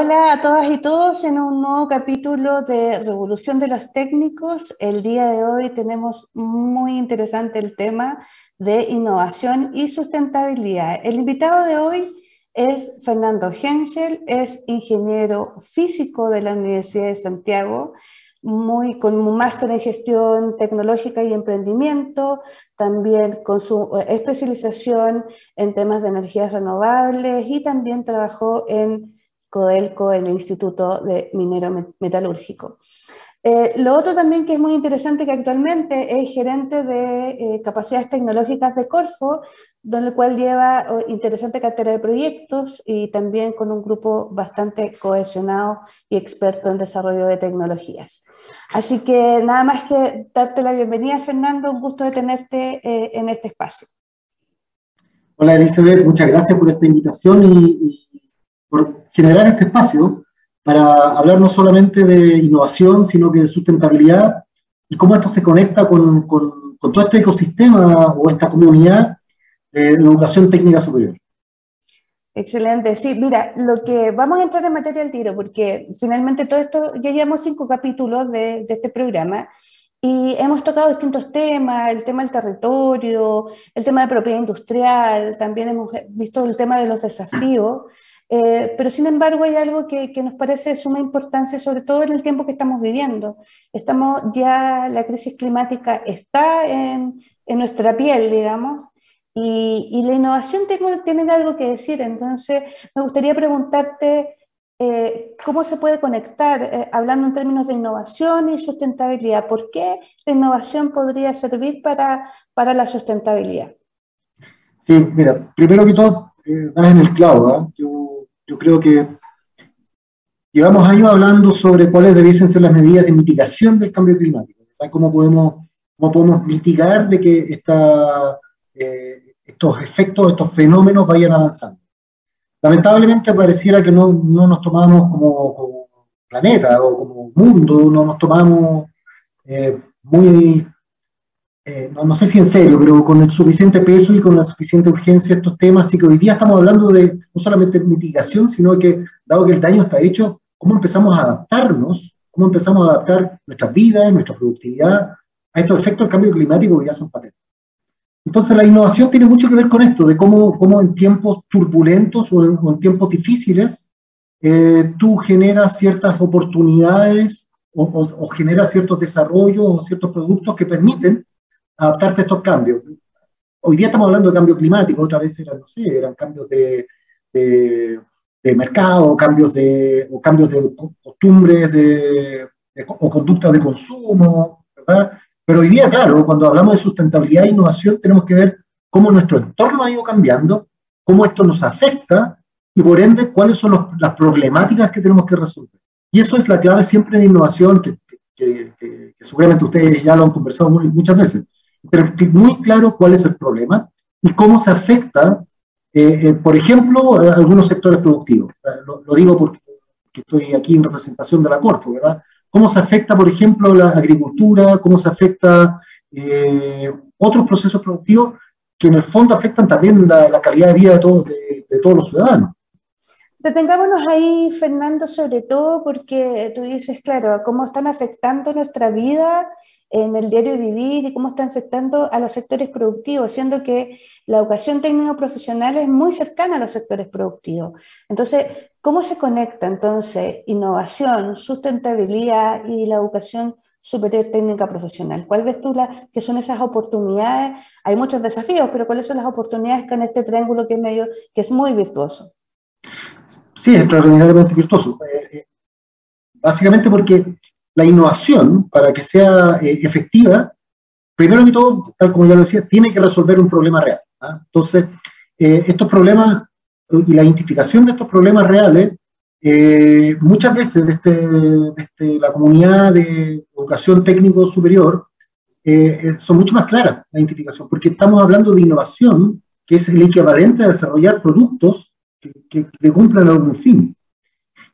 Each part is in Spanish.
Hola a todas y todos en un nuevo capítulo de Revolución de los Técnicos. El día de hoy tenemos muy interesante el tema de innovación y sustentabilidad. El invitado de hoy es Fernando Henschel, es ingeniero físico de la Universidad de Santiago, muy, con un máster en gestión tecnológica y emprendimiento, también con su eh, especialización en temas de energías renovables y también trabajó en Codelco, en el Instituto de Minero Metalúrgico. Eh, lo otro también que es muy interesante que actualmente es gerente de eh, capacidades tecnológicas de Corfo, donde el cual lleva interesante cartera de proyectos y también con un grupo bastante cohesionado y experto en desarrollo de tecnologías. Así que nada más que darte la bienvenida, Fernando, un gusto de tenerte eh, en este espacio. Hola Elizabeth, muchas gracias por esta invitación y por generar este espacio para hablar no solamente de innovación, sino que de sustentabilidad y cómo esto se conecta con, con, todo este ecosistema o esta comunidad de educación técnica superior. Excelente, sí, mira, lo que vamos a entrar en materia del tiro, porque finalmente todo esto, ya llevamos cinco capítulos de, de este programa y hemos tocado distintos temas, el tema del territorio, el tema de propiedad industrial, también hemos visto el tema de los desafíos. Eh, pero sin embargo hay algo que, nos parece de suma importancia, sobre todo en el tiempo que estamos viviendo. Estamos ya, la crisis climática está en, nuestra piel, digamos, y, la innovación tiene algo que decir. Entonces, me gustaría preguntarte eh, cómo se puede conectar, eh, hablando en términos de innovación y sustentabilidad. ¿Por qué la innovación podría servir para, para la sustentabilidad? Sí, mira, primero que todo, das en el clavo. ¿ah? Yo creo que llevamos años hablando sobre cuáles debiesen ser las medidas de mitigación del cambio climático, ¿Cómo podemos, cómo podemos mitigar de que esta, eh, estos efectos, estos fenómenos vayan avanzando. Lamentablemente pareciera que no, no nos tomamos como, planeta o como mundo, no nos tomamos eh, muy eh, no, sé si en serio, pero con el suficiente peso y con la suficiente urgencia estos temas, así que hoy día estamos hablando de no solamente mitigación, sino que, dado que el daño está hecho, cómo empezamos a adaptarnos, cómo empezamos a adaptar nuestras vidas, nuestra productividad a estos efectos del cambio climático que ya son patentes. Entonces la innovación tiene mucho que ver con esto, de cómo, cómo en tiempos turbulentos o en, tiempos difíciles eh, tú generas ciertas oportunidades o, o generas ciertos desarrollos o ciertos productos que permiten adaptarte a estos cambios. Hoy día estamos hablando de cambio climático, otra vez eran, no sé, eran cambios de, de, mercado, cambios de, o cambios de costumbres de, o conductas de consumo, ¿verdad? Pero hoy día, claro, cuando hablamos de sustentabilidad e innovación, tenemos que ver cómo nuestro entorno ha ido cambiando, cómo esto nos afecta y por ende cuáles son las problemáticas que tenemos que resolver. Y eso es la clave siempre en innovación, que, que, que, seguramente ustedes ya lo han conversado muchas veces pero muy claro cuál es el problema y cómo se afecta, eh, eh, por ejemplo, algunos sectores productivos. Lo, digo porque, estoy aquí en representación de la Corfo, ¿verdad? ¿Cómo se afecta, por ejemplo, la agricultura? ¿Cómo se afecta eh, otros procesos productivos que en el fondo afectan también la, calidad de vida de todos, de todos los ciudadanos? Detengámonos ahí, Fernando, sobre todo porque tú dices, claro, cómo están afectando nuestra vida en el diario vivir y cómo están afectando a los sectores productivos, siendo que la educación técnico profesional es muy cercana a los sectores productivos. Entonces, ¿cómo se conecta entonces innovación, sustentabilidad y la educación superior técnica profesional? ¿Cuál ves tú la, que son esas oportunidades? Hay muchos desafíos, pero ¿cuáles son las oportunidades que en este triángulo que es medio, que es muy virtuoso? Sí, es extraordinariamente virtuoso. Eh, eh, básicamente porque la innovación, para que sea eh, efectiva, primero que todo, tal como ya lo decía, tiene que resolver un problema real. ¿ah? Entonces, estos problemas y la identificación de estos problemas reales, muchas veces desde, desde, la comunidad de educación técnico superior, son mucho más claras la identificación, porque estamos hablando de innovación, que es el equivalente a desarrollar productos que, que, cumplan algún fin.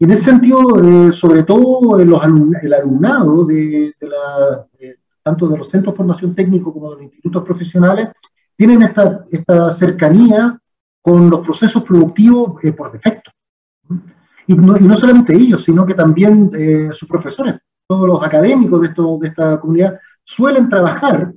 En ese sentido, eh, sobre todo los el alumnado, de, la, tanto de los centros de formación técnico como de los institutos profesionales, tienen esta, esta cercanía con los procesos productivos eh, por defecto. Y no, y no solamente ellos, sino que también eh, sus profesores, todos los académicos de, esto, de esta comunidad, suelen trabajar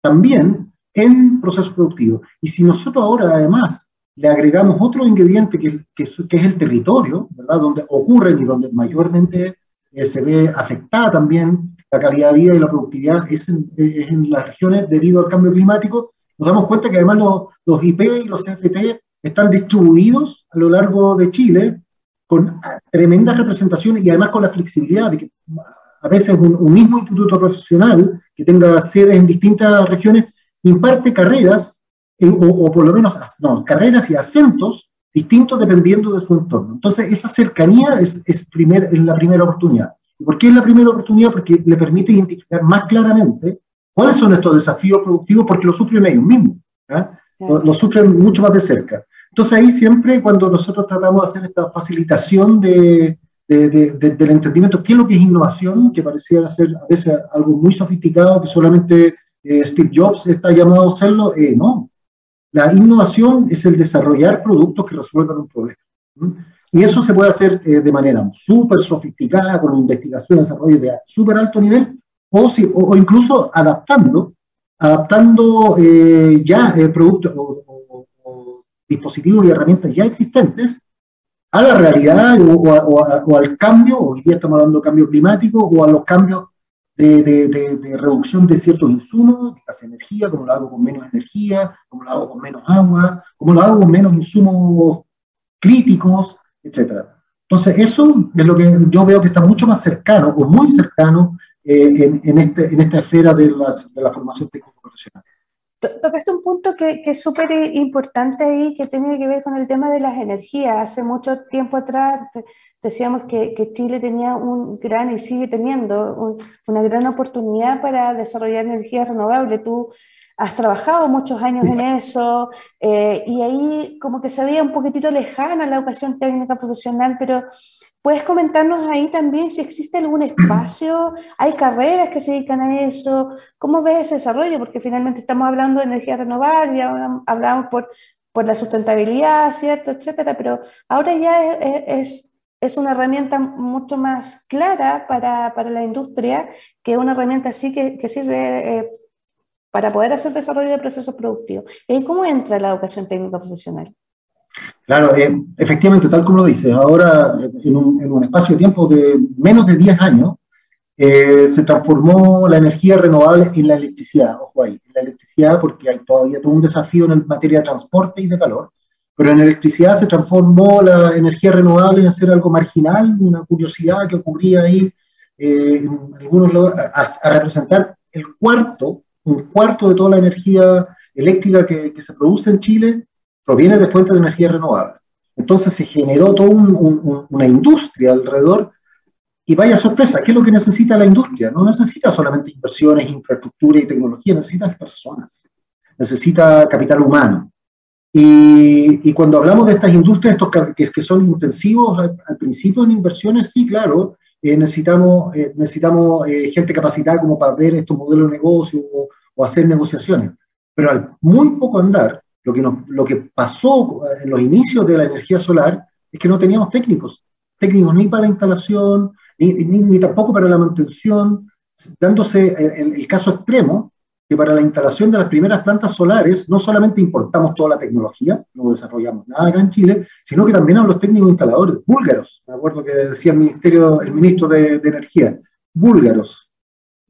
también en procesos productivos. Y si nosotros ahora además le agregamos otro ingrediente que, que, que es el territorio, ¿verdad? donde ocurren y donde mayormente eh, se ve afectada también la calidad de vida y la productividad es en, es en, las regiones debido al cambio climático, nos damos cuenta que además los, los IP y los CFT están distribuidos a lo largo de Chile con tremenda representación y además con la flexibilidad de que a veces un, un, mismo instituto profesional que tenga sedes en distintas regiones imparte carreras, eh, o, o, por lo menos no, carreras y acentos distintos dependiendo de su entorno. Entonces, esa cercanía es, es, primer, es la primera oportunidad. ¿Y por qué es la primera oportunidad? Porque le permite identificar más claramente cuáles son estos desafíos productivos, porque lo sufren ellos mismos, lo, lo sufren mucho más de cerca. Entonces ahí siempre cuando nosotros tratamos de hacer esta facilitación de, de, de, del entendimiento, qué es lo que es innovación, que pareciera ser a veces algo muy sofisticado, que solamente eh, Steve Jobs está llamado a hacerlo, eh, no. La innovación es el desarrollar productos que resuelvan un problema. Y eso se puede hacer eh, de manera súper sofisticada, con investigación desarrollo de súper alto nivel, o, o, o, incluso adaptando, adaptando eh, ya productos o, dispositivos y herramientas ya existentes a la realidad o, o, o, al cambio, hoy día estamos hablando de cambio climático, o a los cambios de, reducción de ciertos insumos, las energía, como lo hago con menos energía, como lo hago con menos agua, como lo hago con menos insumos críticos, etc. Entonces, eso es lo que yo veo que está mucho más cercano, o muy cercano, eh, en, este, esta esfera de, las, de la formación técnico-profesional tocaste un punto que, que es súper importante ahí, que tiene que ver con el tema de las energías. Hace mucho tiempo atrás decíamos que, que Chile tenía un gran, y sigue teniendo, un, una gran oportunidad para desarrollar energías renovables. Tú has trabajado muchos años en eso, eh, y ahí como que se veía un poquitito lejana la educación técnica profesional, pero ¿Puedes comentarnos ahí también si existe algún espacio? ¿Hay carreras que se dedican a eso? ¿Cómo ves ese desarrollo? Porque finalmente estamos hablando de energía renovable, hablamos por, por la sustentabilidad, ¿cierto? Etcétera, pero ahora ya es, es, es una herramienta mucho más clara para, para, la industria que una herramienta así que, que sirve eh, para poder hacer desarrollo de procesos productivos. ¿Y cómo entra la educación técnica profesional? Claro, eh, efectivamente, tal como lo dices, ahora en un, en un, espacio de tiempo de menos de 10 años eh, se transformó la energía renovable en la electricidad, ojo ahí, en la electricidad porque hay todavía todo un desafío en materia de transporte y de calor, pero en electricidad se transformó la energía renovable en ser algo marginal, una curiosidad que ocurría ahí eh, en algunos a, a, representar el cuarto, un cuarto de toda la energía eléctrica que, se produce en Chile proviene de fuentes de energía renovable. Entonces se generó toda un, un, una industria alrededor y vaya sorpresa, ¿qué es lo que necesita la industria? No necesita solamente inversiones, infraestructura y tecnología, necesita personas, necesita capital humano. Y, y cuando hablamos de estas industrias, estos que, que son intensivos al, al, principio en inversiones, sí, claro, eh, necesitamos, eh, necesitamos eh, gente capacitada como para ver estos modelos de negocio o, o hacer negociaciones. Pero al muy poco andar, lo que, nos, lo que pasó en los inicios de la energía solar es que no teníamos técnicos, técnicos ni para la instalación, ni, ni, ni tampoco para la mantención, dándose el, el, caso extremo que para la instalación de las primeras plantas solares no solamente importamos toda la tecnología, no desarrollamos nada acá en Chile, sino que también a los técnicos instaladores, búlgaros, me acuerdo que decía el, ministerio, el ministro de, Energía, búlgaros,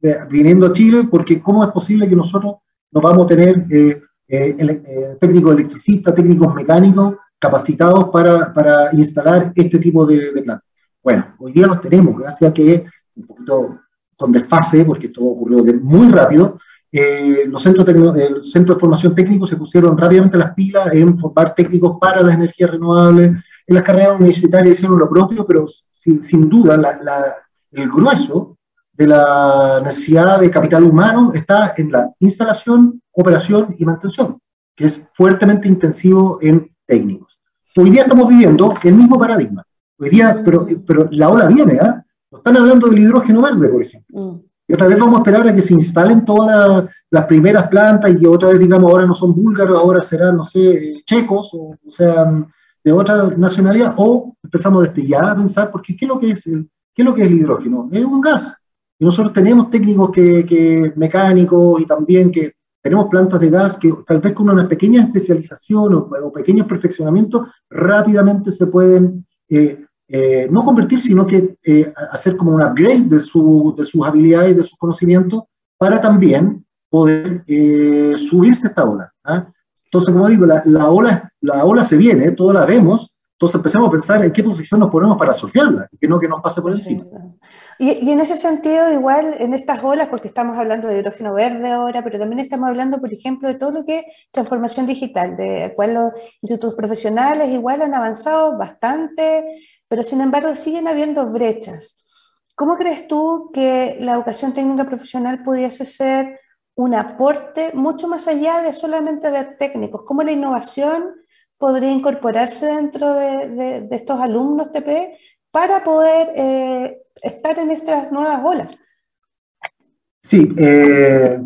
eh, viniendo a Chile, porque ¿cómo es posible que nosotros no vamos a tener eh, eh, técnicos electricistas, técnicos mecánicos capacitados para, para instalar este tipo de, plantas. Bueno, hoy día los tenemos, gracias a que, un poquito con desfase, porque esto ocurrió muy rápido, eh, los centros el centro de formación técnico se pusieron rápidamente las pilas en formar técnicos para las energías renovables, en las carreras universitarias hicieron lo propio, pero sin, sin duda la, la, el grueso de la necesidad de capital humano está en la instalación, operación y mantención, que es fuertemente intensivo en técnicos. Hoy día estamos viviendo el mismo paradigma. Hoy día, pero, pero la ola viene, ¿eh? Nos están hablando del hidrógeno verde, por ejemplo. Mm. Y otra vez vamos a esperar a que se instalen todas las primeras plantas y que otra vez, digamos, ahora no son búlgaros, ahora serán, no sé, checos o, o sean de otra nacionalidad, o empezamos desde ya a pensar, porque ¿qué es lo que es el, qué es, lo que es el hidrógeno? Es un gas. Y nosotros tenemos técnicos que, que mecánicos y también que tenemos plantas de gas que tal vez con una pequeña especialización o, pequeños perfeccionamientos rápidamente se pueden eh, eh, no convertir, sino que eh, hacer como un upgrade de, su, de sus habilidades de sus conocimientos para también poder subirse a esta ola. ¿ah? Entonces, como digo, la, la, ola, la ola se viene, todos la vemos, entonces empezamos a pensar en qué posición nos ponemos para surfearla, que no que nos pase por encima. Y, en ese sentido, igual en estas olas, porque estamos hablando de hidrógeno verde ahora, pero también estamos hablando, por ejemplo, de todo lo que es transformación digital, de cual los institutos profesionales igual han avanzado bastante, pero sin embargo siguen habiendo brechas. ¿Cómo crees tú que la educación técnica profesional pudiese ser un aporte mucho más allá de solamente de técnicos? ¿Cómo la innovación podría incorporarse dentro de, estos alumnos TP para poder eh, estar en estas nuevas olas. Sí, eh,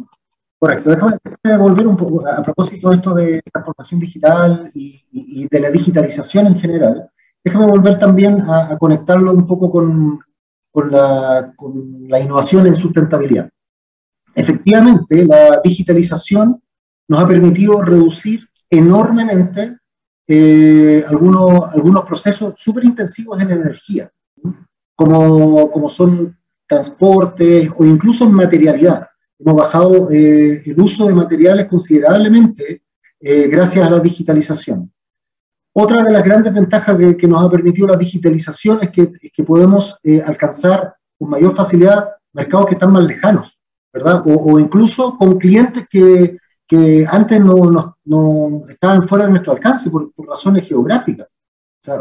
correcto. Déjame, volver un poco a propósito de esto de transformación digital y, de la digitalización en general. Déjame volver también a, conectarlo un poco con, con, la, con la innovación en sustentabilidad. Efectivamente, la digitalización nos ha permitido reducir enormemente eh, algunos, algunos procesos súper intensivos en energía, como, como son transportes o incluso en materialidad. Hemos bajado eh, el uso de materiales considerablemente eh, gracias a la digitalización. Otra de las grandes ventajas que, nos ha permitido la digitalización es que, podemos alcanzar con mayor facilidad mercados que están más lejanos, ¿verdad? O, incluso con clientes que, antes no, estaban fuera de nuestro alcance por, razones geográficas.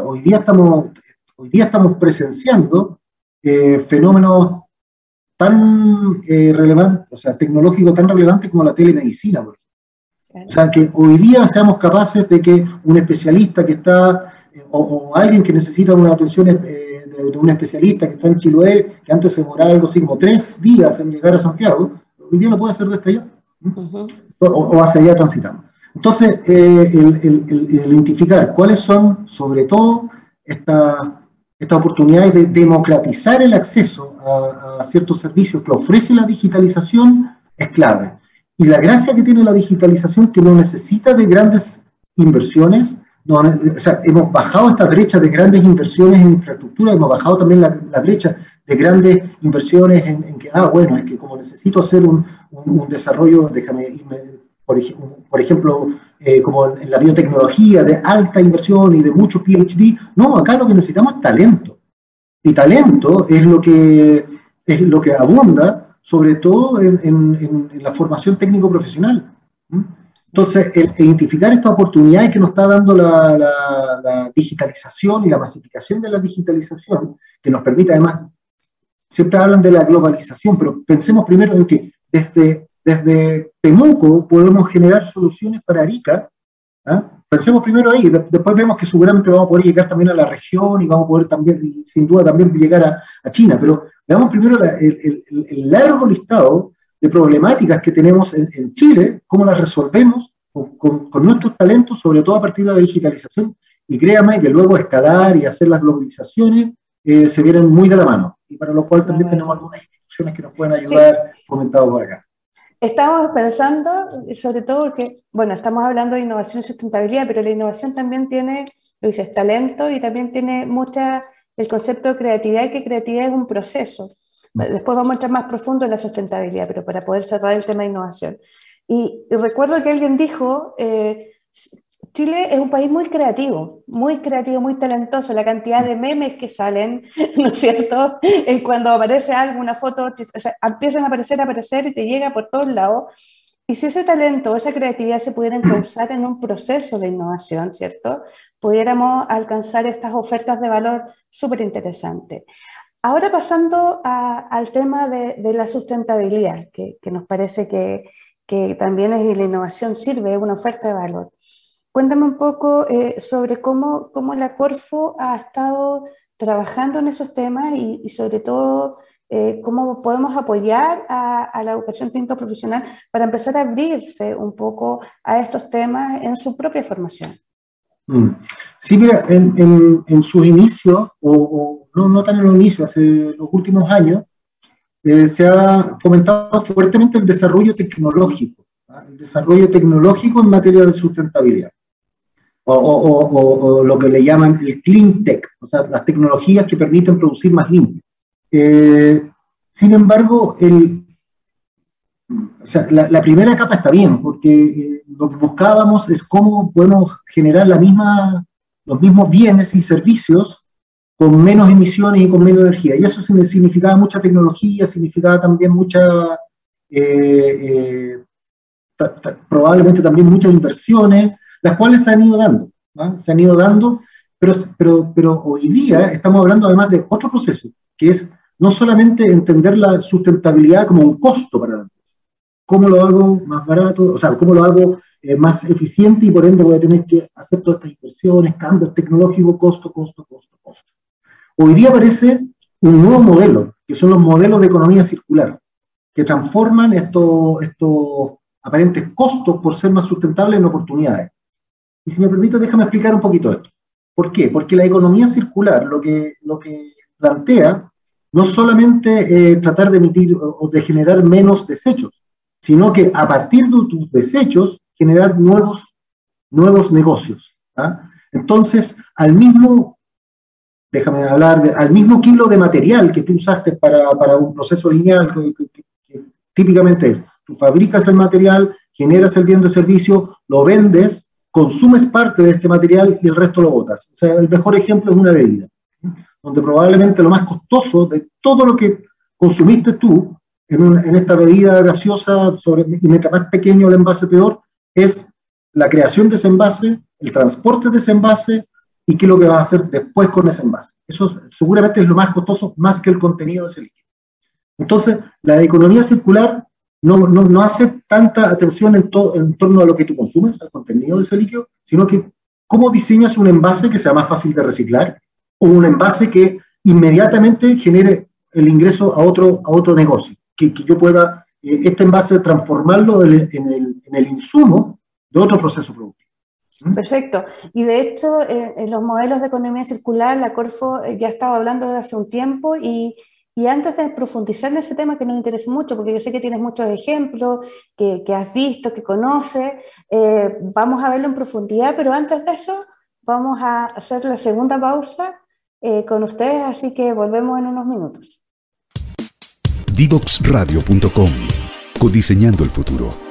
Hoy día estamos, hoy día estamos presenciando eh, fenómenos tan eh, relevantes, o sea, tecnológicos tan relevantes como la telemedicina. O sea, que hoy día seamos capaces de que un especialista que está, eh, o, alguien que necesita una atención de, un especialista que está en Chiloé, que antes se demoraba algo así como tres días en llegar a Santiago, hoy día lo puede hacer desde allá o, hacia allá transitamos. Entonces, eh, el, identificar cuáles son, sobre todo, estas oportunidades de democratizar el acceso a, ciertos servicios que ofrece la digitalización es clave. Y la gracia que tiene la digitalización que no necesita de grandes inversiones, o sea, hemos bajado esta brecha de grandes inversiones en infraestructura, hemos bajado también la, la brecha de grandes inversiones en, que, ah, bueno, es que como necesito hacer un, un, desarrollo, déjame irme, por, por ejemplo, eh, como en la biotecnología, de alta inversión y de mucho PhD, no, acá lo que necesitamos es talento. Y talento es lo que, es lo que abunda, sobre todo en, en, la formación técnico-profesional. Entonces, el, identificar esta oportunidad que nos está dando la, digitalización y la masificación de la digitalización, que nos permite además siempre hablan de la globalización, pero pensemos primero en que desde, desde Temuco podemos generar soluciones para Arica. ¿ah? Pensemos primero ahí, después vemos que seguramente vamos a poder llegar también a la región y vamos a poder también, sin duda, también llegar a, a China, pero veamos primero el, el, largo listado de problemáticas que tenemos en, en Chile, cómo las resolvemos con, con, con, nuestros talentos, sobre todo a partir de la digitalización, y créame que luego escalar y hacer las globalizaciones eh, se vienen muy de la mano. Y para lo cual también tenemos algunas instituciones que nos pueden ayudar comentado por acá. Estamos pensando, sobre todo porque, bueno, estamos hablando de innovación y sustentabilidad, pero la innovación también tiene, lo dices, talento y también tiene mucha el concepto de creatividad y que creatividad es un proceso. Después vamos a entrar más profundo en la sustentabilidad, pero para poder cerrar el tema de innovación. Y, recuerdo que alguien dijo, eh, Chile es un país muy creativo, muy creativo, muy talentoso. La cantidad de memes que salen, ¿no es cierto? Cuando aparece algo, una foto, o sea, empiezan a aparecer, a aparecer y te llega por todos lados. Y si ese talento, esa creatividad se pudieran causar en un proceso de innovación, ¿cierto? Pudiéramos alcanzar estas ofertas de valor súper interesantes. Ahora pasando al tema de, la sustentabilidad, que, que nos parece que, que también es la innovación sirve, es una oferta de valor. Cuéntame un poco eh, sobre cómo, cómo, la Corfo ha estado trabajando en esos temas y, sobre todo eh, cómo podemos apoyar a, la educación técnica profesional para empezar a abrirse un poco a estos temas en su propia formación. Mm. Sí, mira, en, sus inicios, o, no, tan en los inicios, hace los últimos años, eh, se ha fomentado fuertemente el desarrollo tecnológico, ¿ah? el desarrollo tecnológico en materia de sustentabilidad, o, lo que le llaman el clean tech, o sea, las tecnologías que permiten producir más limpio. Eh, sin embargo, la, primera capa está bien, porque eh, lo que buscábamos es cómo podemos generar la misma, los mismos bienes y servicios con menos emisiones y con menos energía. Y eso significaba mucha tecnología, significaba también mucha, eh, probablemente también muchas inversiones, las cuales se han ido dando, ¿ah? se han ido dando, pero, pero, pero hoy día estamos hablando además de otro proceso, que es no solamente entender la sustentabilidad como un costo para la ¿Cómo lo hago más barato? O sea, ¿cómo lo hago eh, más eficiente y por ende voy a tener que hacer todas estas inversiones, cambios tecnológicos, costo, costo, costo, costo? Hoy día aparece un nuevo modelo, que son los modelos de economía circular, que transforman estos, estos aparentes costos por ser más sustentables en oportunidades. Y si me permite, déjame explicar un poquito esto. ¿Por qué? Porque la economía circular lo que, lo que plantea no solamente tratar de emitir o de generar menos desechos, sino que a partir de tus desechos generar nuevos, nuevos negocios. ¿ah? Entonces, al mismo, déjame hablar, de, al mismo kilo de material que tú usaste para, para un proceso lineal, que, típicamente es, tú fabricas el material, generas el bien de servicio, lo vendes, consumes parte de este material y el resto lo botas. O sea, el mejor ejemplo es una bebida, donde probablemente lo más costoso de todo lo que consumiste tú en, esta bebida gaseosa, sobre, y mientras más pequeño el envase peor, es la creación de ese envase, el transporte de ese envase y qué es lo que vas a hacer después con ese envase. Eso seguramente es lo más costoso, más que el contenido de ese líquido. Entonces, la economía circular no, no, no hace tanta atención en, en torno a lo que tú consumes, al contenido de ese líquido, sino que cómo diseñas un envase que sea más fácil de reciclar o un envase que inmediatamente genere el ingreso a otro, a otro negocio que, yo pueda eh, este envase transformarlo en el, insumo de otro proceso productivo. ¿Mm? Perfecto. Y de hecho, en los modelos de economía circular, la Corfo eh, ya estaba hablando desde hace un tiempo y, y, antes de profundizar en ese tema que nos interesa mucho, porque yo sé que tienes muchos ejemplos que, que has visto, que conoces, eh, vamos a verlo en profundidad, pero antes de eso vamos a hacer la segunda pausa con ustedes, así que volvemos en unos minutos. Divoxradio.com. Codiseñando el futuro.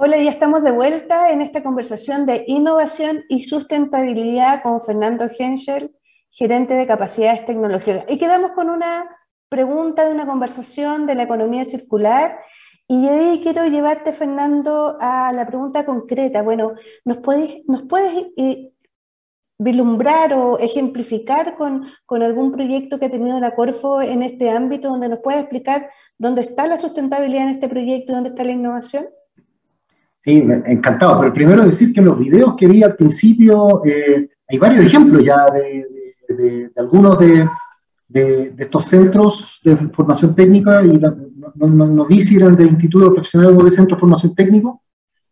Hola, ya estamos de vuelta en esta conversación de innovación y sustentabilidad con Fernando Henschel, gerente de capacidades tecnológicas. Y quedamos con una pregunta de una conversación de la economía circular. Y hoy quiero llevarte, Fernando, a la pregunta concreta. Bueno, ¿nos puedes, nos eh, vislumbrar o ejemplificar con, con, algún proyecto que ha tenido la Corfo en este ámbito, donde nos puedes explicar dónde está la sustentabilidad en este proyecto y dónde está la innovación? Sí, encantado. Pero primero decir que en los videos que vi al principio eh, hay varios ejemplos ya de, algunos de, estos centros de formación técnica, y no, no, vi si eran del Instituto Profesional o de Centro de Formación Técnico,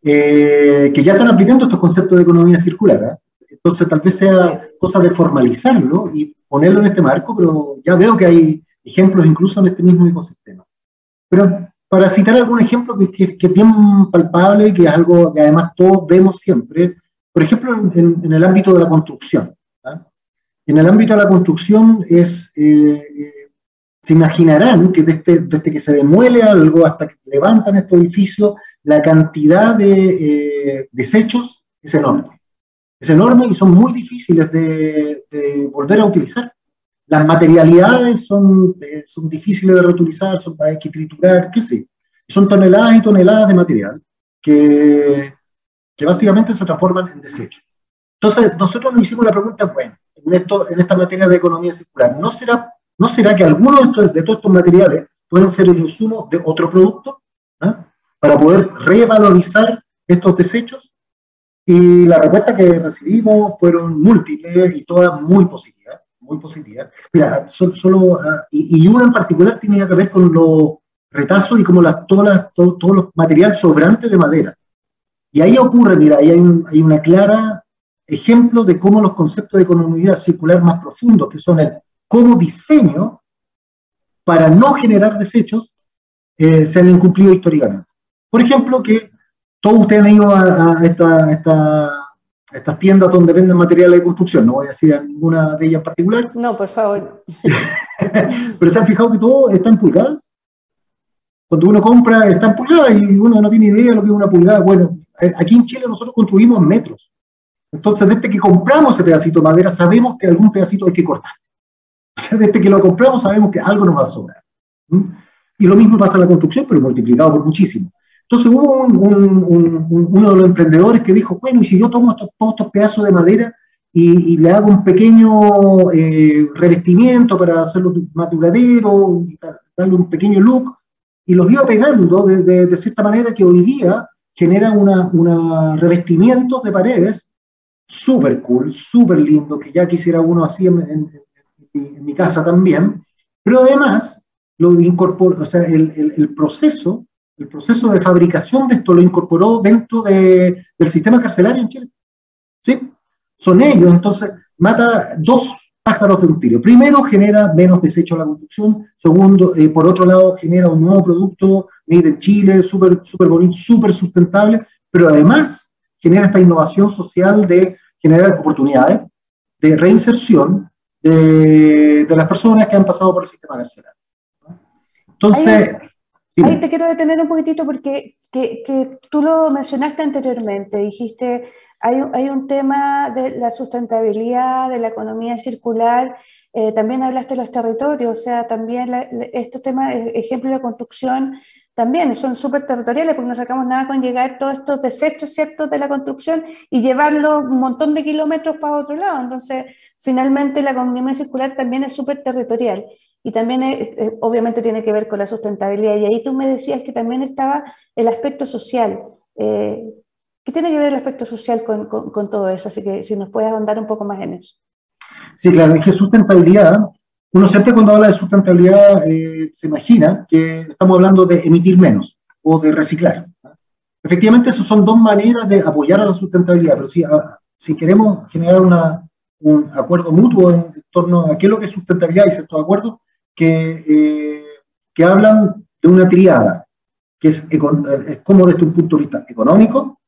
eh, que ya están aplicando estos conceptos de economía circular. ¿ah? Entonces, tal vez sea cosa de formalizarlo y ponerlo en este marco, pero ya veo que hay ejemplos incluso en este mismo ecosistema. Pero para citar algún ejemplo que, es bien palpable y que es algo que además todos vemos siempre, por ejemplo, en, el ámbito de la construcción. En el ámbito de la construcción es, eh, eh, se imaginarán que desde, desde, que se demuele algo hasta que levantan estos edificios, la cantidad de eh, desechos es enorme. Es enorme y son muy difíciles de, volver a utilizar. Las materialidades son, eh, son difíciles de reutilizar, son, hay que triturar, qué sé. Son toneladas y toneladas de material que, que básicamente se transforman en desechos. Entonces, nosotros nos hicimos la pregunta, bueno, en, esto, en esta materia de economía circular, ¿no será, ¿no será que algunos de, estos, de todos estos materiales pueden ser el insumo de otro producto ¿ah? para poder revalorizar estos desechos? Y la respuesta que recibimos fueron múltiples y todas muy positivas muy positiva. Mira, solo, ah, y, una en particular tenía que ver con los retazos y como las, todas todos, todos los materiales sobrantes de madera. Y ahí ocurre, mira, ahí hay, un, hay una clara ejemplo de cómo los conceptos de economía circular más profundos, que son el cómo diseño para no generar desechos, eh, se han incumplido históricamente. Por ejemplo, que todos ustedes han ido a, esta, esta estas tiendas donde venden materiales de construcción, no voy a decir a ninguna de ellas en particular. No, por favor. Pero se han fijado que todo está en pulgadas. Cuando uno compra, está en pulgadas y uno no tiene idea de lo que es una pulgada. Bueno, eh, aquí en Chile nosotros construimos metros. Entonces, desde que compramos ese pedacito de madera, sabemos que algún pedacito hay que cortar. O sea, desde que lo compramos, sabemos que algo nos va a sobrar. Y lo mismo pasa en la construcción, pero multiplicado por muchísimo. Entonces hubo uno de los emprendedores que dijo, bueno, y si yo tomo estos, todos estos pedazos de madera y, le hago un pequeño eh, revestimiento para hacerlo más duradero, darle un pequeño look, y los iba pegando de, cierta manera que hoy día genera una, una revestimientos de paredes súper cool, súper lindo, que ya quisiera uno así en, mi casa también, pero además lo incorpora, o sea, el, el proceso el proceso de fabricación de esto lo incorporó dentro de, del sistema carcelario en Chile. ¿Sí? Son ellos, entonces mata dos pájaros de un tiro. Primero, genera menos desecho a la construcción. Segundo, eh, por otro lado, genera un nuevo producto made in Chile, súper super bonito, súper sustentable, pero además genera esta innovación social de generar oportunidades de reinserción de, de las personas que han pasado por el sistema carcelario. Entonces, Ahí te quiero detener un poquitito porque que, tú lo mencionaste anteriormente, dijiste, hay, hay, un tema de la sustentabilidad, de la economía circular, eh, también hablaste de los territorios, o sea, también estos temas, e, ejemplo de construcción, también son súper territoriales porque no sacamos nada con llegar todos estos desechos, ¿cierto?, de la construcción y llevarlo un montón de kilómetros para otro lado. Entonces, finalmente la economía circular también es súper territorial y también obviamente tiene que ver con la sustentabilidad. Y ahí tú me decías que también estaba el aspecto social. Eh, ¿Qué tiene que ver el aspecto social con, con, todo eso? Así que si nos puedes ahondar un poco más en eso. Sí, claro, es que sustentabilidad, uno siempre cuando habla de sustentabilidad eh, se imagina que estamos hablando de emitir menos o de reciclar. Efectivamente, esas son dos maneras de apoyar a la sustentabilidad, pero si, ah, si queremos generar una, un acuerdo mutuo en torno a qué es lo que es sustentabilidad y cierto acuerdo, que, eh, que hablan de una triada, que es, eh, es, como desde un punto de vista económico,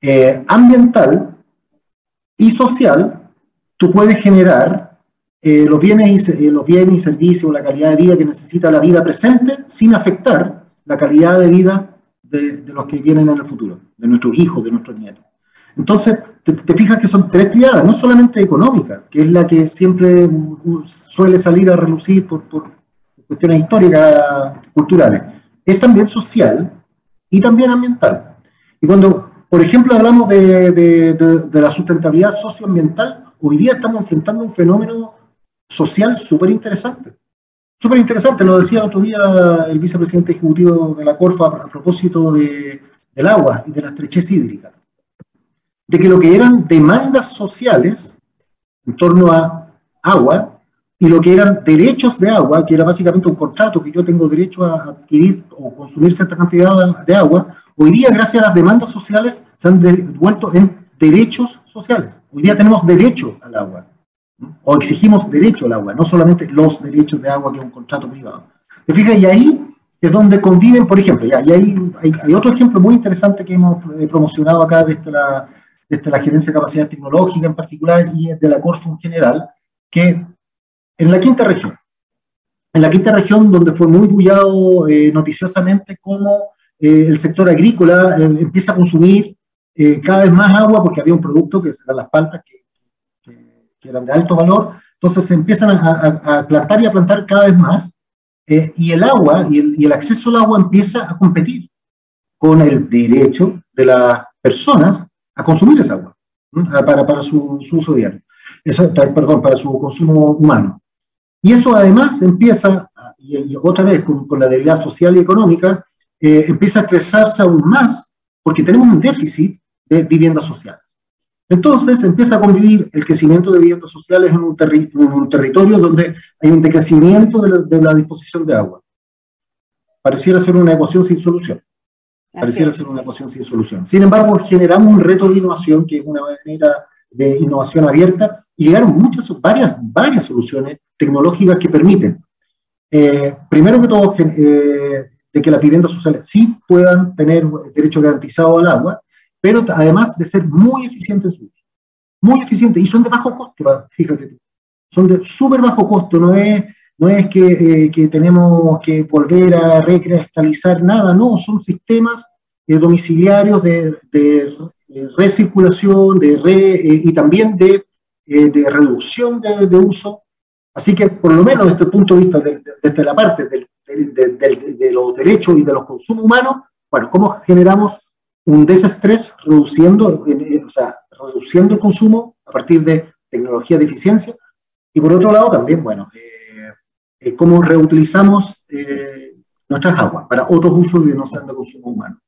eh, ambiental y social, tú puedes generar los, bienes y, los bienes y servicios, la calidad de vida que necesita la vida presente sin afectar la calidad de vida de, de los que vienen en el futuro, de nuestros hijos, de nuestros nietos. Entonces, te, fijas que son tres triadas, no solamente económica, que es la que siempre suele salir a relucir por, cuestiones históricas, culturales, es también social y también ambiental. Y cuando, por ejemplo, hablamos de, de la sustentabilidad socioambiental, hoy día estamos enfrentando un fenómeno social súper interesante. Súper interesante, lo decía el otro día el vicepresidente ejecutivo de la Corfa a propósito del agua y de la estrechez hídrica de que lo que eran demandas sociales en torno a agua y lo que eran derechos de agua, que era básicamente un contrato que yo tengo derecho a adquirir o consumir cierta cantidad de agua, hoy día gracias a las demandas sociales se han devuelto en derechos sociales. Hoy día tenemos derecho al agua, o exigimos derecho al agua, no solamente los derechos de agua que es un contrato privado. ¿Te fijas? Y ahí es donde conviven, por ejemplo, y hay, hay, otro ejemplo muy interesante que hemos eh, promocionado acá desde la desde la Gerencia de Capacidad Tecnológica en particular y de la Corfo en general, que en la quinta región, en la quinta región donde fue muy bullado eh, noticiosamente cómo eh, el sector agrícola eh, empieza a consumir cada vez más agua porque había un producto que eran las paltas que, que, eran de alto valor, Entonces se empiezan a, plantar y a plantar cada vez más, eh, y el agua y el, y el, acceso al agua empieza a competir con el derecho de las personas a consumir esa agua para, para su, uso diario, eso, perdón, para su consumo humano. Y eso además empieza, y, otra vez con, con, la debilidad social y económica, eh, empieza a estresarse aún más porque tenemos un déficit de viviendas sociales. Entonces empieza a convivir el crecimiento de viviendas sociales en un, un territorio donde hay un decrecimiento de la, disposición de agua. Pareciera ser una ecuación sin solución. Pareciera ser una ecuación sin solución. Sin embargo, generamos un reto de innovación que es una manera de innovación abierta y llegaron muchas, varias, varias soluciones tecnológicas que permiten, eh, primero que todo, eh, de que las viviendas sociales sí puedan tener derecho garantizado al agua, pero además de ser muy eficientes en su uso. Muy eficientes y son de bajo costo, fíjate. Son de súper bajo costo, no es, no es que, eh, que, tenemos que volver a recristalizar nada, no, son sistemas eh, domiciliarios de, de, recirculación de re, eh, y también de, de reducción de, uso. Así que, por lo menos desde el punto de vista, desde la parte de, de los derechos y de los consumos humanos, bueno, ¿cómo generamos un desestrés reduciendo, o sea, reduciendo el consumo a partir de tecnología de eficiencia. Y por otro lado también, bueno, eh, eh, cómo reutilizamos eh, nuestras aguas para otros usos que no sean de consumo humano.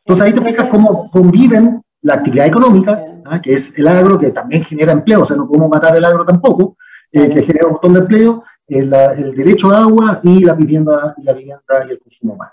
Entonces ahí te fijas cómo conviven la actividad económica, ¿ah? que es el agro, que también genera empleo, o sea, no podemos matar el agro tampoco, que genera un montón de empleo, el, el derecho a agua y la vivienda, y la vivienda y el consumo humano.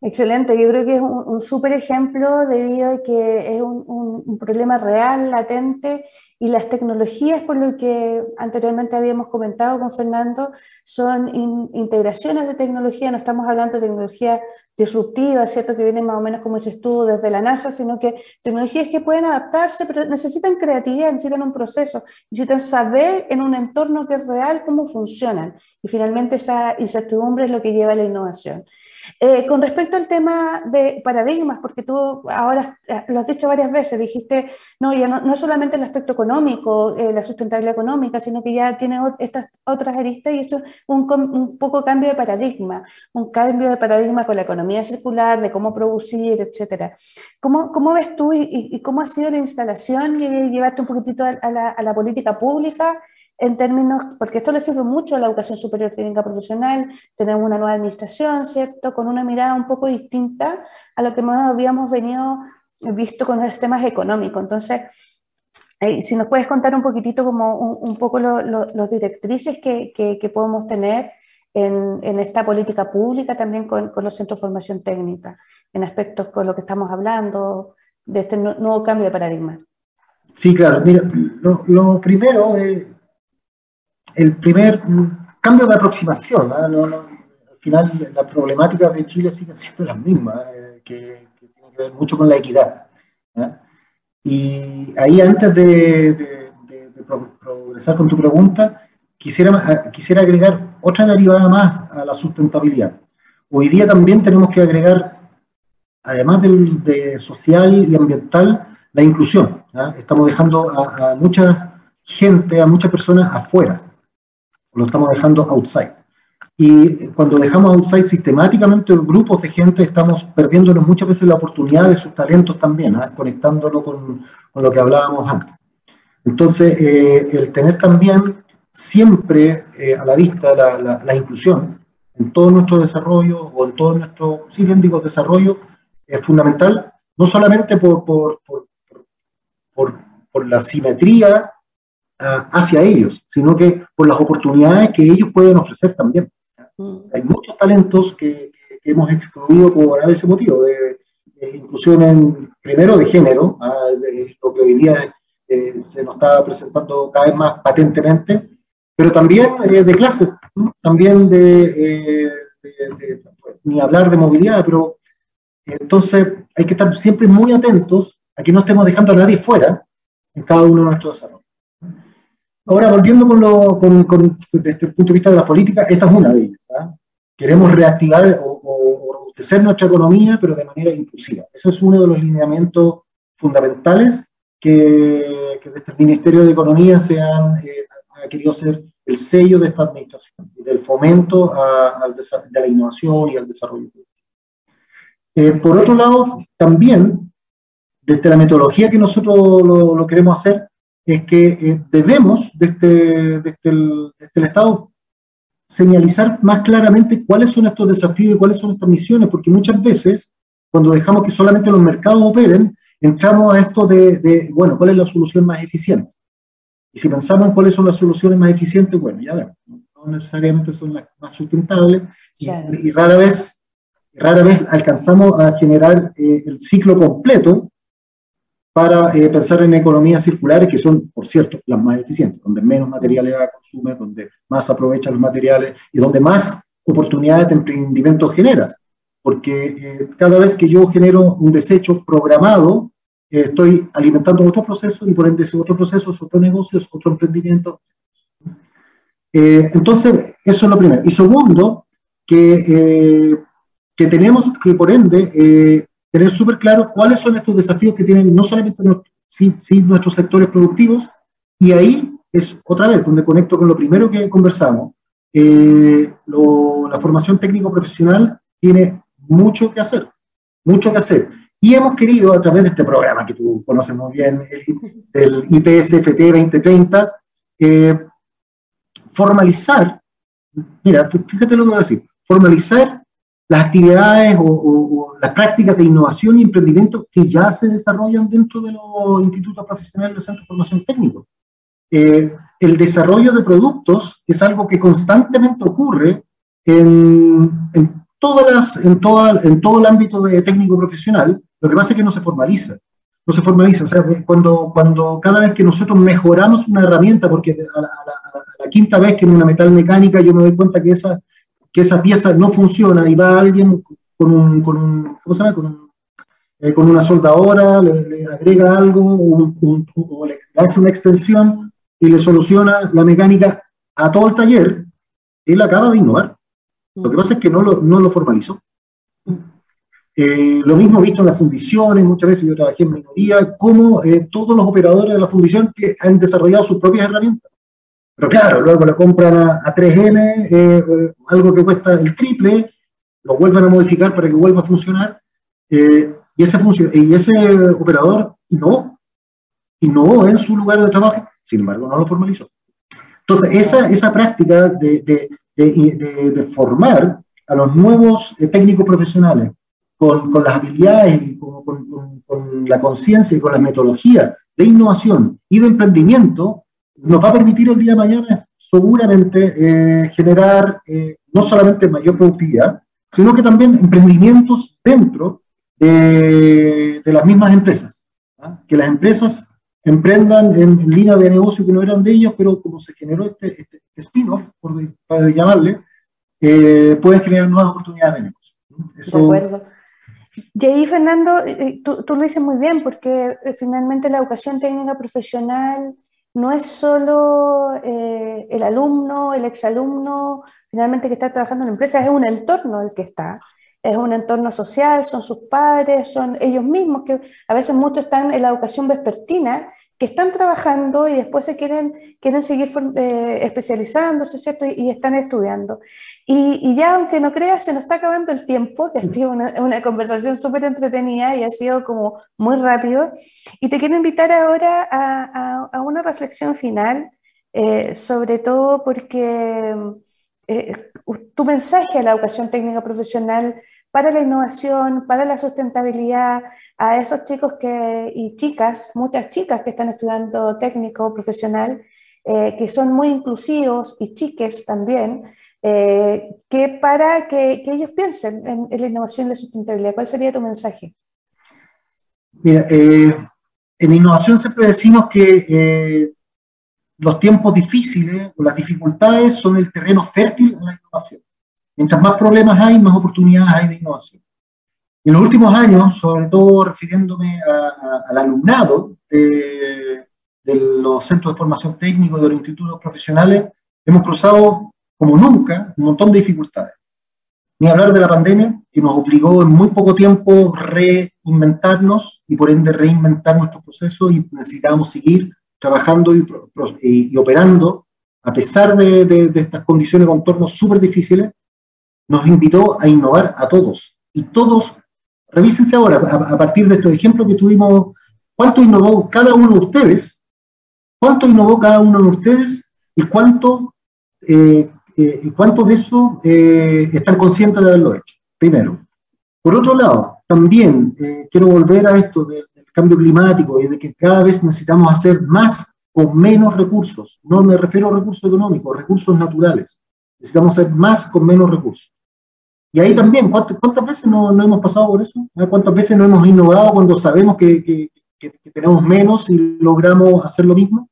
Excelente, yo creo que es un, súper ejemplo debido a que es un, problema real, latente, y las tecnologías, por lo que anteriormente habíamos comentado con Fernando, son integraciones de tecnología, no estamos hablando de tecnología disruptiva, ¿cierto? Que vienen más o menos, como dices tú, desde la NASA, sino que tecnologías que pueden adaptarse, pero necesitan creatividad, necesitan un proceso, necesitan saber en un entorno que es real cómo funcionan. Y finalmente esa incertidumbre es lo que lleva a la innovación. Eh, con respecto al tema de paradigmas, porque tú ahora eh, lo has dicho varias veces, dijiste, no, ya no, no solamente el aspecto económico, eh, la sustentabilidad económica, sino que ya tiene estas otras aristas y eso es un, un, poco cambio de paradigma, un cambio de paradigma con la economía circular, de cómo producir, etcétera. ¿Cómo, ¿Cómo, ves tú y, cómo ha sido la instalación y llevarte un poquitito a la, a la política pública en términos, porque esto le sirve mucho a la educación superior técnica profesional, tenemos una nueva administración, ¿cierto?, con una mirada un poco distinta a lo que habíamos venido visto con los temas económicos. Entonces, eh, si nos puedes contar un poquitito como un, poco los directrices que, que, podemos tener en, en, esta política pública también con, con, los centros de formación técnica, en aspectos con lo que estamos hablando, de este nuevo cambio de paradigma. Sí, claro. Mira, lo, lo primero es el primer cambio de aproximación. ¿ah? al final, las problemáticas de Chile siguen siendo las mismas, eh, que, tienen que ver mucho con la equidad. ¿ah? Y ahí, antes de, progresar con tu pregunta, quisiera, ah, quisiera agregar otra derivada más a la sustentabilidad. Hoy día también tenemos que agregar, además de social y ambiental, la inclusión. Estamos dejando a, a mucha gente, a muchas personas afuera lo estamos dejando outside. Y cuando dejamos outside sistemáticamente grupos de gente, estamos perdiéndonos muchas veces la oportunidad de sus talentos también, ¿ah? conectándolo con, con, lo que hablábamos antes. Entonces, eh, el tener también siempre eh, a la vista la, la, inclusión en todo nuestro desarrollo o en todo nuestro, sí bien digo, desarrollo, es fundamental, no solamente por, por, por, por, por la simetría hacia ellos, sino que por las oportunidades que ellos pueden ofrecer también. Mm. Hay muchos talentos que, hemos excluido por ese motivo, de, inclusión en, primero de género, ah, lo que hoy día eh, se nos está presentando cada vez más patentemente, pero también eh, de clase, también eh, de, ni hablar de movilidad, pero entonces hay que estar siempre muy atentos a que no estemos dejando a nadie fuera en cada uno de nuestros desarrollos. Ahora, volviendo con lo, con, desde el punto de vista de la política, esta es una de ellas. ¿ah? Queremos reactivar o, o, robustecer nuestra economía, pero de manera inclusiva. Ese es uno de los lineamientos fundamentales que, desde el Ministerio de Economía se han eh, ha querido ser el sello de esta administración, del fomento a, de la innovación y al desarrollo. Eh, por otro lado, también, desde la metodología que nosotros lo, queremos hacer, es que eh, debemos, desde, desde, el, desde el Estado, señalizar más claramente cuáles son estos desafíos y cuáles son estas misiones, porque muchas veces, cuando dejamos que solamente los mercados operen, entramos a esto de, bueno, ¿cuál es la solución más eficiente? Y si pensamos en cuáles son las soluciones más eficientes, bueno, ya vemos, no necesariamente son las más sustentables y, rara vez rara vez alcanzamos a generar eh, el ciclo completo para eh, pensar en economías circulares, que son, por cierto, las más eficientes, donde menos materiales consume, donde más aprovechan los materiales y donde más oportunidades de emprendimiento generas porque eh, cada vez que yo genero un desecho programado, eh, estoy alimentando otro proceso y por ende ese otro proceso es otro negocio, es otro emprendimiento. Eh, entonces, eso es lo primero. Y segundo, que, que tenemos que por ende tener súper claro cuáles son estos desafíos que tienen no solamente sí, sí, nuestros sectores productivos, y ahí es otra vez donde conecto con lo primero que conversamos. la formación técnico profesional tiene mucho que hacer, mucho que hacer. Y hemos querido, a través de este programa que tú conoces muy bien, el, IPSFT 2030, eh, formalizar, mira, fíjate lo que voy a decir, formalizar las actividades o, las prácticas de innovación y emprendimiento que ya se desarrollan dentro de los institutos profesionales de centro de formación técnico. Eh, el desarrollo de productos es algo que constantemente ocurre en, en todas en, toda, en todo el ámbito de técnico profesional, lo que pasa es que no se formaliza. No se formaliza. O sea, cuando, cuando cada vez que nosotros mejoramos una herramienta, porque a la, quinta vez que en una metal mecánica yo me doy cuenta que esa, que esa pieza no funciona y va alguien con un, con un ¿cómo se llama? Con, un, eh, con una soldadora, le, agrega algo o le hace una extensión y le soluciona la mecánica a todo el taller, él acaba de innovar. Lo que pasa es que no lo, no lo formalizó. Eh, lo mismo visto en las fundiciones, muchas veces yo trabajé en minoría, como eh, todos los operadores de la fundición que han desarrollado sus propias herramientas. Pero claro, luego le compran a, 3M, eh, algo que cuesta el triple, lo vuelven a modificar para que vuelva a funcionar, y, ese y ese operador no, innovó en su lugar de trabajo, sin embargo no lo formalizó. Entonces, esa, esa práctica de, de, formar a los nuevos eh, técnicos profesionales con, con, las habilidades, y con, con, la conciencia y con la metodología de innovación y de emprendimiento, nos va a permitir el día de mañana seguramente eh, generar eh, no solamente mayor productividad, sino que también emprendimientos dentro de, de las mismas empresas. ¿ah? Que las empresas emprendan en, línea de negocio que no eran de ellos, pero como se generó este, este spin-off, por para llamarle, eh, puede generar nuevas oportunidades de negocio. De acuerdo. Y ahí, Fernando, eh, tú, tú, lo dices muy bien, porque eh, finalmente la educación técnica profesional no es solo el alumno, el exalumno, finalmente que está trabajando en la empresa, es un entorno el que está es un entorno social, son sus padres, son ellos mismos, que a veces muchos están en la educación vespertina, que están trabajando y después se quieren, quieren seguir eh, especializándose, ¿cierto? Y, están estudiando. Y, ya, aunque no creas, se nos está acabando el tiempo, que ha sido una, una conversación súper entretenida y ha sido como muy rápido. Y te quiero invitar ahora a, a, una reflexión final, eh, sobre todo porque eh, tu mensaje a la educación técnica profesional para la innovación, para la sustentabilidad, a esos chicos y chicas, muchas chicas que están estudiando técnico profesional, eh, que son muy inclusivos y chiques también, eh, que para que, ellos piensen en, la innovación y la sustentabilidad. ¿Cuál sería tu mensaje? Mira, en innovación siempre decimos que los tiempos difíciles o las dificultades son el terreno fértil en la innovación. Mientras más problemas hay, más oportunidades hay de innovación. En los últimos años, sobre todo refiriéndome al alumnado de, los centros de formación técnica de los institutos profesionales, hemos cruzado como nunca un montón de dificultades. Ni hablar de la pandemia, que nos obligó en muy poco tiempo reinventarnos y por ende reinventar nuestros procesos y necesitábamos seguir trabajando y, operando a pesar de, estas condiciones de contorno súper difíciles, nos invitó a innovar a todos. Y todos, revísense ahora, a, partir de estos ejemplos que tuvimos, cuánto innovó cada uno de ustedes, cuánto innovó cada uno de ustedes y cuánto, eh, eh, cuánto de eso eh, están conscientes de haberlo hecho. Primero. Por otro lado, también quiero volver a esto del cambio climático y de que cada vez necesitamos hacer más con menos recursos. No me refiero a recursos económicos, recursos naturales. Necesitamos hacer más con menos recursos. Y ahí también, ¿cuántas, veces no, hemos pasado por eso? ¿Ah? ¿Cuántas veces no hemos innovado cuando sabemos que, tenemos menos y logramos hacer lo mismo?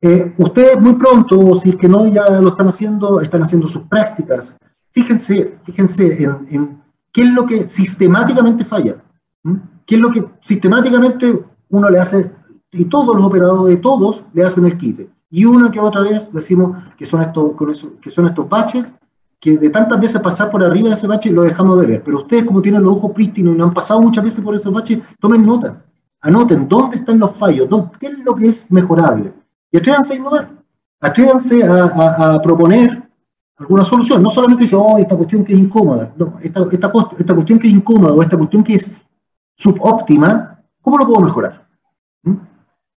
Eh, ustedes muy pronto, si es que no ya lo están haciendo, están haciendo sus prácticas. Fíjense, fíjense en, qué es lo que sistemáticamente falla. ¿Qué es lo que sistemáticamente uno le hace y todos los operadores, todos, le hacen el quite. Y una que otra vez decimos que son estos, que son estos baches, que de tantas veces pasar por arriba de ese bache lo dejamos de ver. Pero ustedes, como tienen los ojos prístinos y no han pasado muchas veces por esos baches, tomen nota, anoten dónde están los fallos, qué es lo que es mejorable. Y atrévanse a innovar, atrévanse a, proponer alguna solución. No solamente decir, oh, esta cuestión que es incómoda. No, esta, esta, esta cuestión que es incómoda o esta cuestión que es subóptima, ¿cómo lo puedo mejorar? ¿Mm?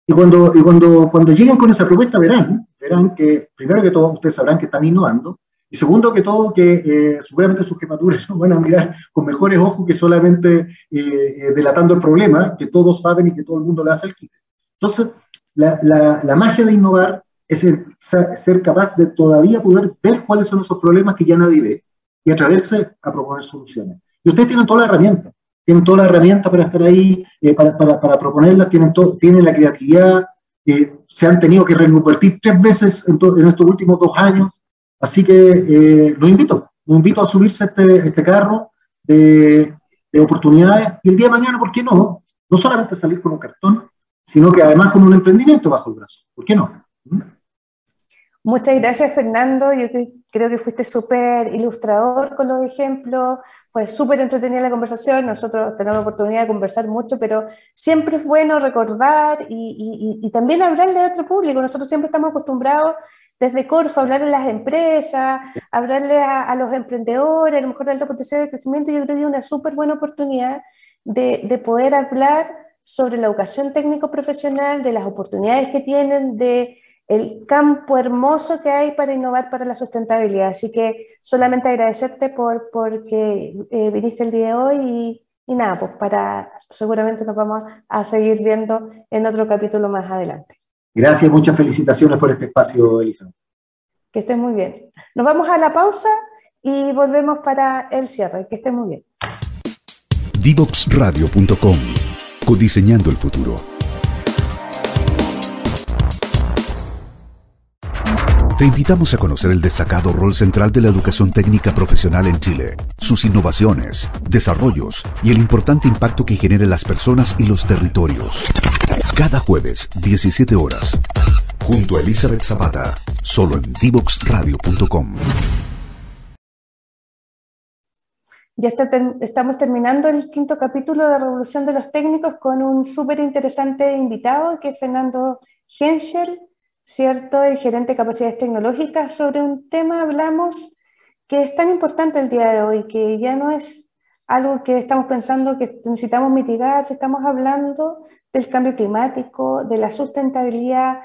Y cuando, y cuando, cuando lleguen con esa propuesta verán, verán que, primero que todo, ustedes sabrán que están innovando, y segundo que todo, que eh, seguramente sus jefaturas van a mirar con mejores ojos que solamente eh, eh, delatando el problema, que todos saben y que todo el mundo le hace el quite. Entonces, la, la, magia de innovar es ser capaz de todavía poder ver cuáles son esos problemas que ya nadie ve y atreverse a proponer soluciones. Y ustedes tienen toda la herramienta tienen toda la herramienta para estar ahí, eh, para, para, para, proponerlas, tienen, todo, tienen la creatividad, eh, se han tenido que reconvertir tres veces en, en, estos últimos dos años, así que eh, los invito, los invito a subirse a este, este carro de, de, oportunidades y el día de mañana, ¿por qué no? No solamente salir con un cartón, sino que además con un emprendimiento bajo el brazo, ¿por qué no? ¿Mm? Muchas gracias, Fernando. Yo creo que fuiste súper ilustrador con los ejemplos. Fue súper entretenida la conversación. Nosotros tenemos la oportunidad de conversar mucho, pero siempre es bueno recordar y, también hablarle a otro público. Nosotros siempre estamos acostumbrados desde Corfo a hablarle a las empresas, hablarle a, los emprendedores, a lo mejor de alto potencial de crecimiento. Yo creo que es una súper buena oportunidad de, de poder hablar sobre la educación técnico profesional, de las oportunidades que tienen, de el campo hermoso que hay para innovar para la sustentabilidad. Así que solamente agradecerte por porque eh, viniste el día de hoy y, nada, pues para seguramente nos vamos a seguir viendo en otro capítulo más adelante. Gracias, muchas felicitaciones por este espacio, Elisa. Que estés muy bien. Nos vamos a la pausa y volvemos para el cierre. Que estés muy bien. Divoxradio.com Codiseñando el futuro. Te invitamos a conocer el destacado rol central de la educación técnica profesional en Chile, sus innovaciones, desarrollos y el importante impacto que genera en las personas y los territorios. Cada jueves, 17 horas, junto a Elizabeth Zapata, solo en divoxradio.com. Ya estamos terminando el quinto capítulo de Revolución de los Técnicos con un súper interesante invitado que es Fernando Henschel ¿cierto? El gerente de capacidades tecnológicas, sobre un tema hablamos que es tan importante el día de hoy, que ya no es algo que estamos pensando que necesitamos mitigar, si estamos hablando del cambio climático, de la sustentabilidad,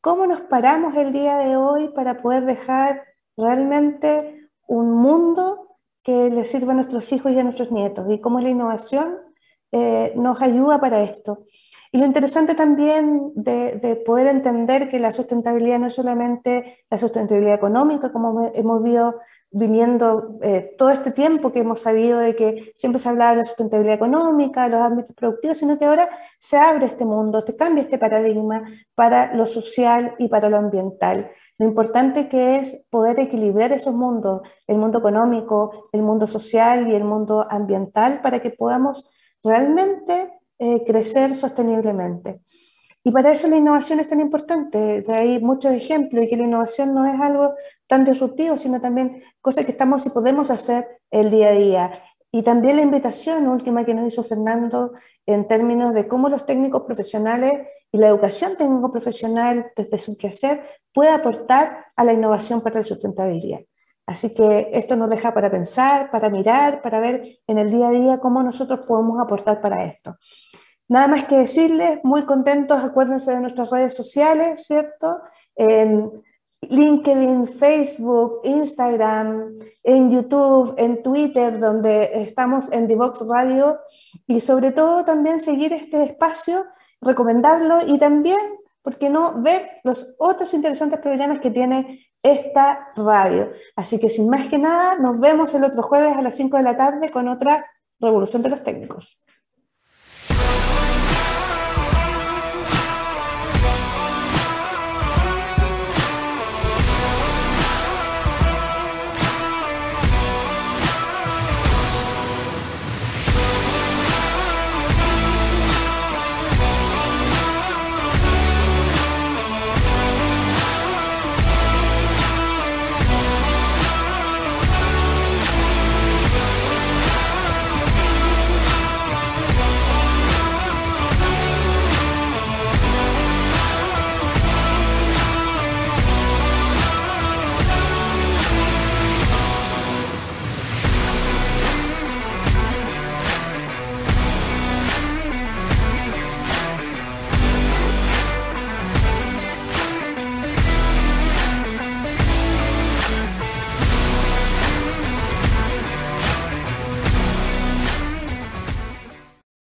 cómo nos paramos el día de hoy para poder dejar realmente un mundo que le sirva a nuestros hijos y a nuestros nietos, y cómo la innovación eh, nos ayuda para esto. Y lo interesante también de, poder entender que la sustentabilidad no es solamente la sustentabilidad económica, como hemos visto viniendo eh, todo este tiempo que hemos sabido de que siempre se hablaba de la sustentabilidad económica, de los ámbitos productivos, sino que ahora se abre este mundo, se cambia este paradigma para lo social y para lo ambiental. Lo importante que es poder equilibrar esos mundos, el mundo económico, el mundo social y el mundo ambiental, para que podamos realmente eh, crecer sosteniblemente. Y para eso la innovación es tan importante. Hay muchos ejemplos y que la innovación no es algo tan disruptivo, sino también cosas que estamos y podemos hacer el día a día. y también la invitación última que nos hizo Fernando en términos de cómo los técnicos profesionales y la educación técnico profesional desde su quehacer puede aportar a la innovación para la sustentabilidad. Así que esto nos deja para pensar, para mirar, para ver en el día a día cómo nosotros podemos aportar para esto. Nada más que decirles, muy contentos, acuérdense de nuestras redes sociales, ¿cierto? LinkedIn, Facebook, Instagram, en YouTube, en Twitter, donde estamos en Divox Radio y sobre todo también seguir este espacio, recomendarlo y también, ¿por qué no?, ver los otros interesantes programas que tiene esta radio. Así que sin más que nada, nos vemos el otro jueves a las 5 de la tarde con otra Revolución de los Técnicos.